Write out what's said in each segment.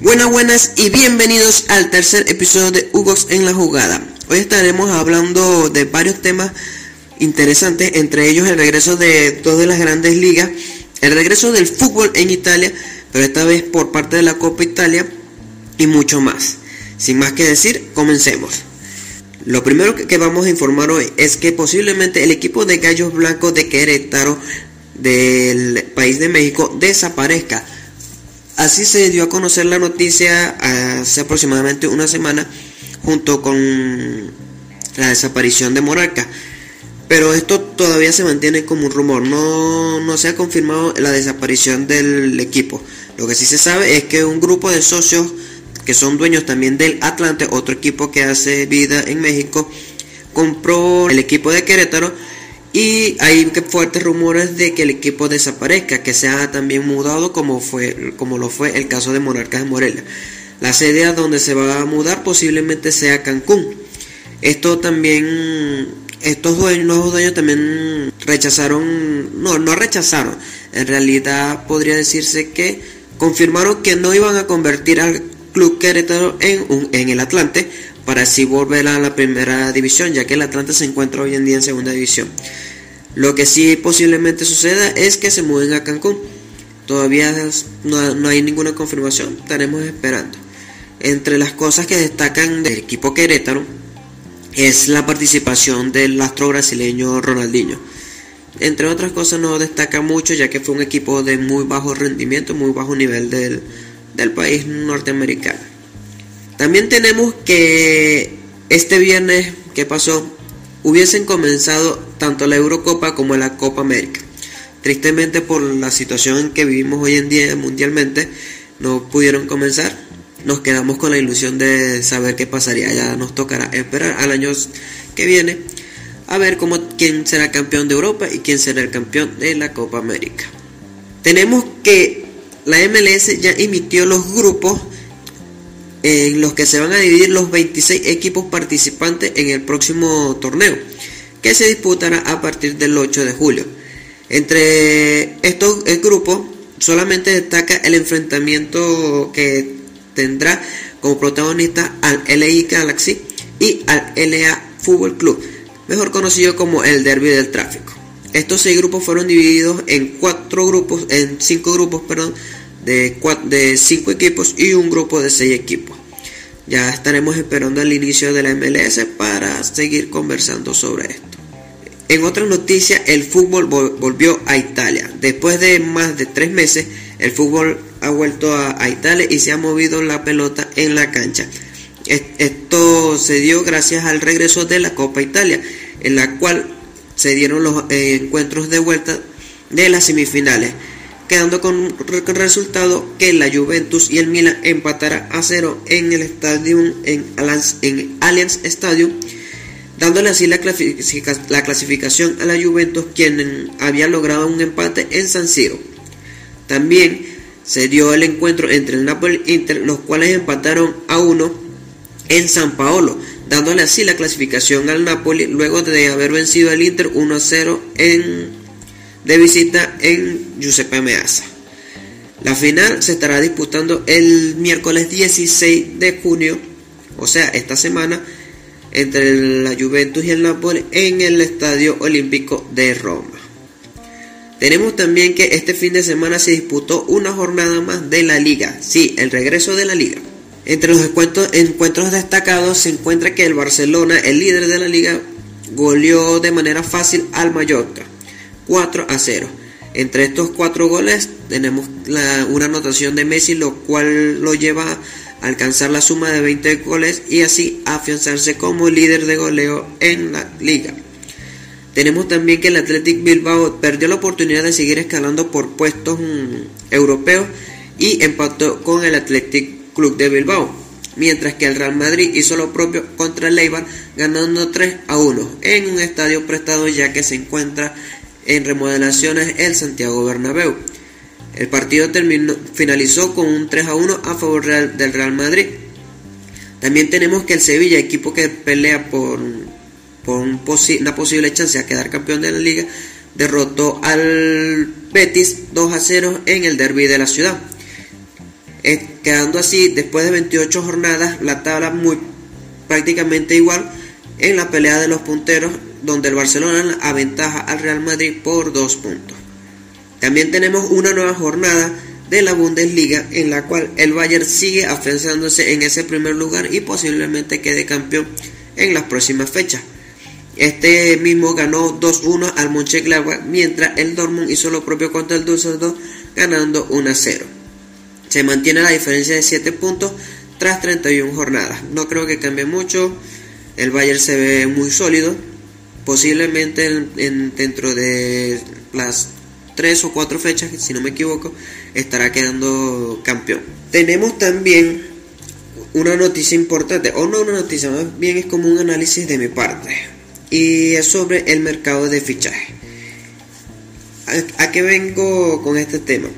Buenas, buenas y bienvenidos al tercer episodio de Hugos en la jugada. Hoy estaremos hablando de varios temas interesantes, entre ellos el regreso de todas las grandes ligas, el regreso del fútbol en Italia, pero esta vez por parte de la Copa Italia y mucho más. Sin más que decir, comencemos. Lo primero que vamos a informar hoy es que posiblemente el equipo de Gallos Blancos de Querétaro del país de México desaparezca Así se dio a conocer la noticia hace aproximadamente una semana junto con la desaparición de Moralca. Pero esto todavía se mantiene como un rumor, no, no se ha confirmado la desaparición del equipo. Lo que sí se sabe es que un grupo de socios que son dueños también del Atlante, otro equipo que hace vida en México, compró el equipo de Querétaro y hay fuertes rumores de que el equipo desaparezca, que sea también mudado como, fue, como lo fue el caso de Monarcas de Morelia. La sede a donde se va a mudar posiblemente sea Cancún. Esto también, estos dueños, nuevos dueños también rechazaron, no, no rechazaron, en realidad podría decirse que confirmaron que no iban a convertir al Club Querétaro en, un, en el Atlante para así volver a la primera división, ya que el Atlante se encuentra hoy en día en segunda división. Lo que sí posiblemente suceda es que se muden a Cancún. Todavía no, hay ninguna confirmación, estaremos esperando. Entre las cosas que destacan del equipo Querétaro es la participación del astro brasileño Ronaldinho. Entre otras cosas no destaca mucho ya que fue un equipo de muy bajo rendimiento, muy bajo nivel del, del país norteamericano. También tenemos que este viernes que pasó hubiesen comenzado tanto la Eurocopa como la Copa América. Tristemente por la situación en que vivimos hoy en día mundialmente, no pudieron comenzar. Nos quedamos con la ilusión de saber qué pasaría. Ya nos tocará esperar al año que viene a ver cómo, quién será campeón de Europa y quién será el campeón de la Copa América. Tenemos que la MLS ya emitió los grupos en los que se van a dividir los 26 equipos participantes en el próximo torneo, que se disputará a partir del 8 de julio. Entre estos grupos solamente destaca el enfrentamiento que tendrá como protagonista al LA Galaxy y al LA Fútbol Club, mejor conocido como el Derby del Tráfico. Estos seis grupos fueron divididos en cuatro grupos, en cinco grupos, perdón, de, de cinco equipos y un grupo de seis equipos. Ya estaremos esperando el inicio de la MLS para seguir conversando sobre esto. En otra noticia, el fútbol volvió a Italia. Después de más de tres meses, el fútbol ha vuelto a, Italia y se ha movido la pelota en la cancha. Esto se dio gracias al regreso de la Copa Italia, en la cual se dieron los eh, encuentros de vuelta de las semifinales quedando con resultado que la Juventus y el Milan empatará a cero en el estadio en, Allianz Stadium, dándole así la, la clasificación a la Juventus, quien había logrado un empate en San Siro. También se dio el encuentro entre el Napoli e Inter, los cuales empataron a uno en San Paolo, dándole así la clasificación al Napoli luego de haber vencido al Inter 1 a 0 en de visita en Giuseppe Meazza. La final se estará disputando el miércoles 16 de junio, o sea, esta semana, entre la Juventus y el Napoli en el Estadio Olímpico de Roma. Tenemos también que este fin de semana se disputó una jornada más de la liga, sí, el regreso de la liga. Entre los encuentros, destacados se encuentra que el Barcelona, el líder de la liga, goleó de manera fácil al Mallorca. 4 a 0. Entre estos cuatro goles tenemos una anotación de Messi, lo cual lo lleva a alcanzar la suma de 20 goles y así afianzarse como líder de goleo en la liga. Tenemos también que el Athletic Bilbao perdió la oportunidad de seguir escalando por puestos mm, europeos y empató con el Athletic Club de Bilbao, mientras que el Real Madrid hizo lo propio contra el ganando 3 a 1 en un estadio prestado ya que se encuentra en remodelaciones el Santiago Bernabéu. El partido terminó, finalizó con un 3 a 1 a favor del Real Madrid. También tenemos que el Sevilla, equipo que pelea por, por una posible chance a quedar campeón de la liga, derrotó al Betis 2 a 0 en el derby de la ciudad. Quedando así, después de 28 jornadas, la tabla muy prácticamente igual en la pelea de los punteros, donde el Barcelona aventaja al Real Madrid por dos puntos. También tenemos una nueva jornada de la Bundesliga en la cual el Bayern sigue afianzándose en ese primer lugar y posiblemente quede campeón en las próximas fechas. Este mismo ganó 2-1 al Mönchengladbach, mientras el Dortmund hizo lo propio contra el Düsseldorf, ganando 1-0. Se mantiene la diferencia de 7 puntos tras 31 jornadas. No creo que cambie mucho. El Bayern se ve muy sólido. Posiblemente en, dentro de las 3 o 4 fechas, si no me equivoco, estará quedando campeón. Tenemos también una noticia importante, o no una noticia, más bien es como un análisis de mi parte y es sobre el mercado de fichaje. ¿A, qué vengo con este tema?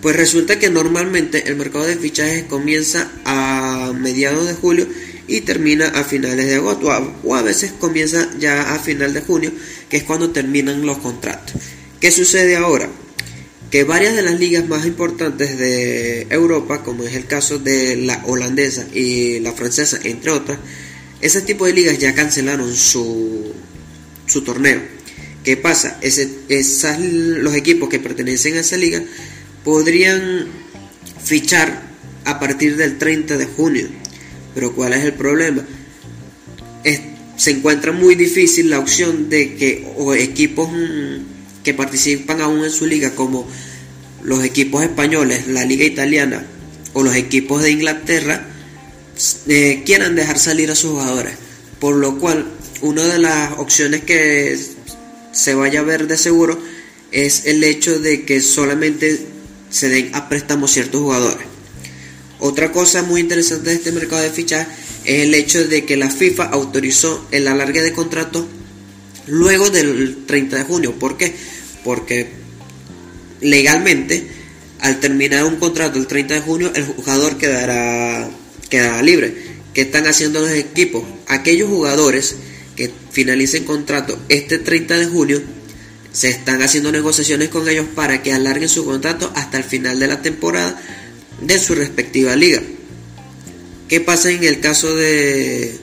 Pues resulta que normalmente el mercado de fichajes comienza a mediados de julio y termina a finales de agosto o a veces comienza ya a final de junio, que es cuando terminan los contratos. ¿Qué sucede ahora? Que varias de las ligas más importantes de Europa, como es el caso de la holandesa y la francesa, entre otras, ese tipo de ligas ya cancelaron su, su torneo. ¿Qué pasa? Los equipos que pertenecen a esa liga podrían fichar a partir del 30 de junio. Pero ¿cuál es el problema? se encuentra muy difícil la opción de que o equipos mm, que participan aún en su liga, como los equipos españoles, la liga italiana o los equipos de Inglaterra, eh, quieran dejar salir a sus jugadores. Por lo cual, una de las opciones que se vaya a ver de seguro es el hecho de que solamente se den a préstamo ciertos jugadores. Otra cosa muy interesante de este mercado de fichas es el hecho de que la FIFA autorizó el alargue de contrato luego del 30 de junio. ¿Por qué? Porque legalmente, al terminar un contrato el 30 de junio, el jugador quedará quedará libre. ¿Qué están haciendo los equipos? Aquellos jugadores que finalicen contrato este 30 de junio, se están haciendo negociaciones con ellos para que alarguen su contrato hasta el final de la temporada de su respectiva liga. ¿Qué pasa en el caso de,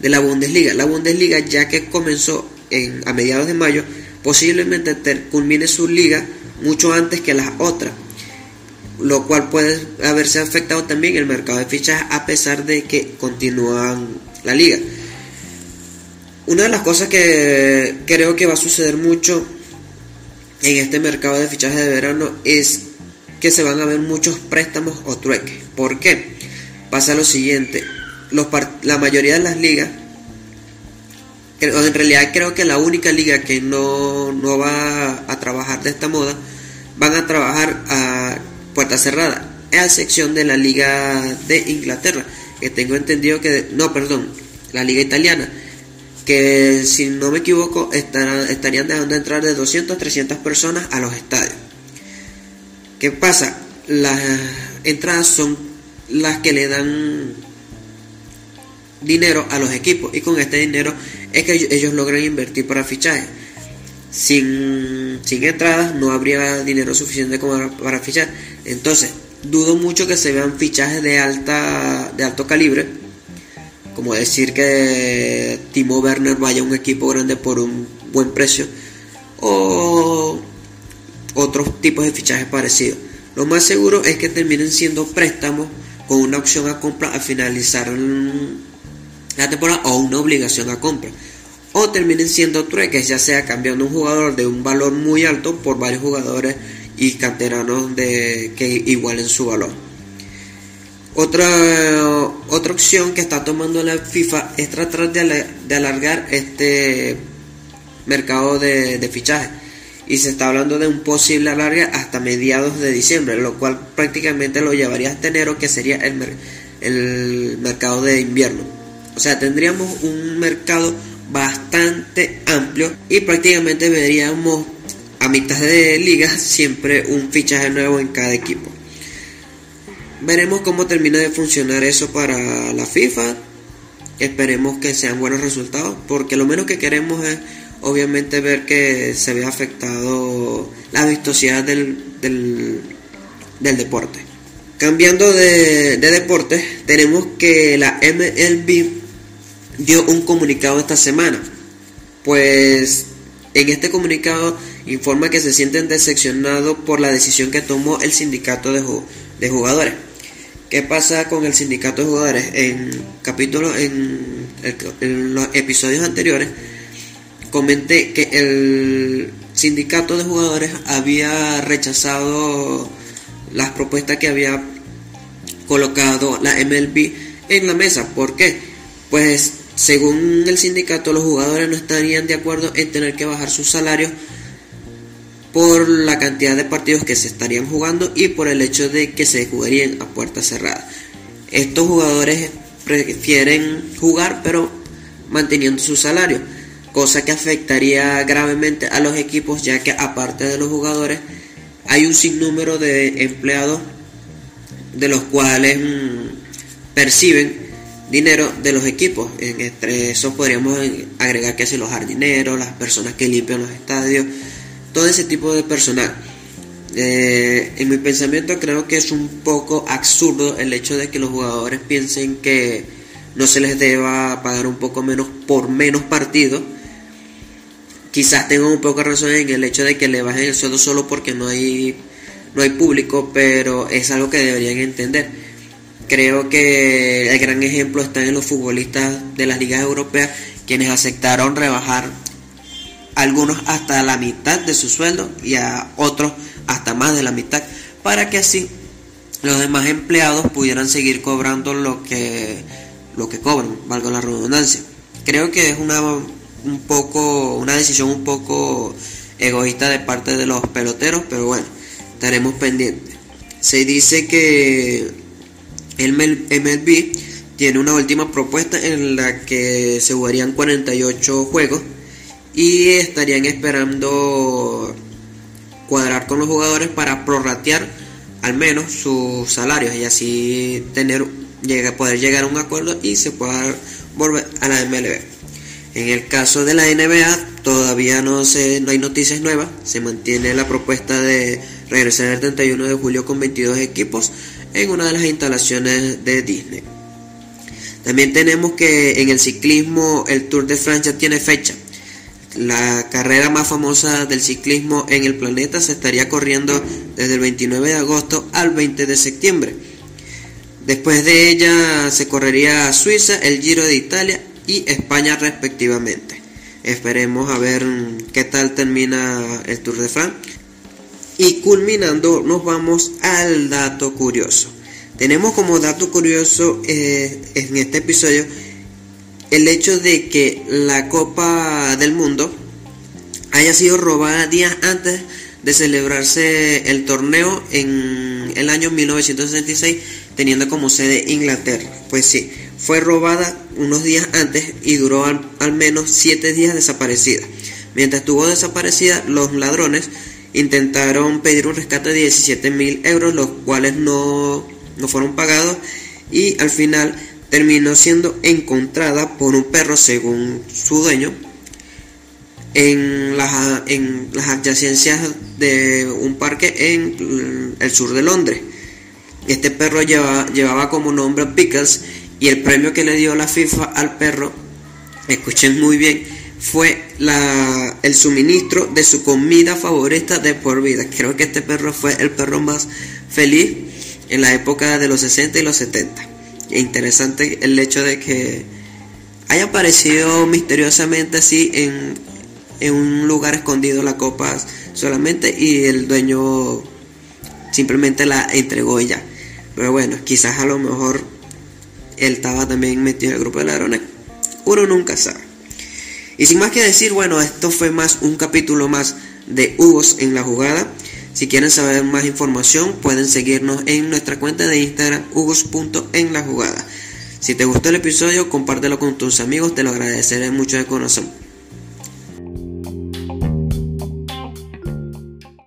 de la Bundesliga? La Bundesliga, ya que comenzó en, a mediados de mayo, posiblemente culmine su liga mucho antes que las otras lo cual puede haberse afectado también el mercado de fichas a pesar de que continúan la liga. Una de las cosas que creo que va a suceder mucho en este mercado de fichajes de verano es que se van a ver muchos préstamos o trueques. ¿Por qué? Pasa lo siguiente, los la mayoría de las ligas, en realidad creo que la única liga que no, no va a trabajar de esta moda, van a trabajar a puerta cerrada, a excepción de la Liga de Inglaterra, que tengo entendido que, no, perdón, la Liga Italiana, que si no me equivoco estarán, estarían dejando entrar de 200 a 300 personas a los estadios. ¿Qué pasa? Las entradas son las que le dan dinero a los equipos y con este dinero es que ellos logran invertir para fichajes sin, entradas no habría dinero suficiente para fichar. Entonces, dudo mucho que se vean fichajes de alta de alto calibre, como decir que Timo Werner vaya a un equipo grande por un buen precio o otros tipos de fichajes parecidos. Lo más seguro es que terminen siendo préstamos con una opción a compra al finalizar la temporada o una obligación a compra o terminen siendo trueques, ya sea cambiando un jugador de un valor muy alto por varios jugadores y canteranos de, que igualen su valor. Otra, otra opción que está tomando la FIFA es tratar de, alargar este mercado de, de fichaje y se está hablando de un posible alargue hasta mediados de diciembre, lo cual prácticamente lo llevaría hasta enero, que sería el, el mercado de invierno. O sea, tendríamos un mercado bastante amplio y prácticamente veríamos a mitad de liga siempre un fichaje nuevo en cada equipo. Veremos cómo termina de funcionar eso para la FIFA. Esperemos que sean buenos resultados porque lo menos que queremos es obviamente ver que se había afectado la vistosidad del, del, deporte. Cambiando de, de deporte, tenemos que la MLB dio un comunicado esta semana. Pues en este comunicado informa que se sienten decepcionados por la decisión que tomó el sindicato de, de jugadores. ¿Qué pasa con el sindicato de jugadores? En capítulo, en, en los episodios anteriores, comenté que el sindicato de jugadores había rechazado las propuestas que había colocado la MLB en la mesa. ¿Por qué? Pues según el sindicato los jugadores no estarían de acuerdo en tener que bajar sus salarios por la cantidad de partidos que se estarían jugando y por el hecho de que se jugarían a puerta cerrada. Estos jugadores prefieren jugar pero manteniendo su salario, cosa que afectaría gravemente a los equipos ya que aparte de los jugadores hay un sinnúmero de empleados de los cuales mm, perciben dinero de los equipos. Entre esos podríamos agregar que si los jardineros, las personas que limpian los estadios, todo ese tipo de personal. Eh, en mi pensamiento creo que es un poco absurdo el hecho de que los jugadores piensen que no se les deba pagar un poco menos por menos partidos. Quizás tengan un poco de razón en el hecho de que le bajen el sueldo solo porque no hay, no hay público, pero es algo que deberían entender. Creo que el gran ejemplo está en los futbolistas de las ligas europeas, quienes aceptaron rebajar algunos hasta la mitad de su sueldo y a otros hasta más de la mitad, para que así los demás empleados pudieran seguir cobrando lo que lo que cobran, valga la redundancia. Creo que es una un poco una decisión un poco egoísta de parte de los peloteros, pero bueno, estaremos pendientes. Se dice que el MLB tiene una última propuesta en la que se jugarían 48 juegos y estarían esperando cuadrar con los jugadores para prorratear al menos sus salarios y así tener poder llegar a un acuerdo y se pueda volver a la MLB. En el caso de la NBA todavía no se no hay noticias nuevas, se mantiene la propuesta de regresar el 31 de julio con 22 equipos en una de las instalaciones de Disney. También tenemos que en el ciclismo el Tour de Francia tiene fecha la carrera más famosa del ciclismo en el planeta se estaría corriendo desde el 29 de agosto al 20 de septiembre. Después de ella se correría Suiza, el Giro de Italia y España respectivamente. Esperemos a ver qué tal termina el Tour de France. Y culminando nos vamos al dato curioso. Tenemos como dato curioso eh, en este episodio el hecho de que la Copa del Mundo haya sido robada días antes de celebrarse el torneo en el año 1966 teniendo como sede Inglaterra. Pues sí, fue robada unos días antes y duró al, menos 7 días desaparecida. Mientras estuvo desaparecida, los ladrones intentaron pedir un rescate de 17 mil euros, los cuales no, no fueron pagados y al final terminó siendo encontrada por un perro según su dueño en las, en las adyacencias de un parque en el sur de Londres. Este perro llevaba, llevaba como nombre Pickles y el premio que le dio la FIFA al perro, escuchen muy bien, fue la, el suministro de su comida favorita de por vida. Creo que este perro fue el perro más feliz en la época de los 60 y los 70 interesante el hecho de que haya aparecido misteriosamente así en, en un lugar escondido la copa solamente y el dueño simplemente la entregó ya. Pero bueno, quizás a lo mejor él estaba también metido en el grupo de ladrones. Uno nunca sabe. Y sin más que decir, bueno, esto fue más un capítulo más de Hugos en la jugada. Si quieren saber más información, pueden seguirnos en nuestra cuenta de Instagram, hugos.enlajugada. Si te gustó el episodio, compártelo con tus amigos, te lo agradeceré mucho de corazón.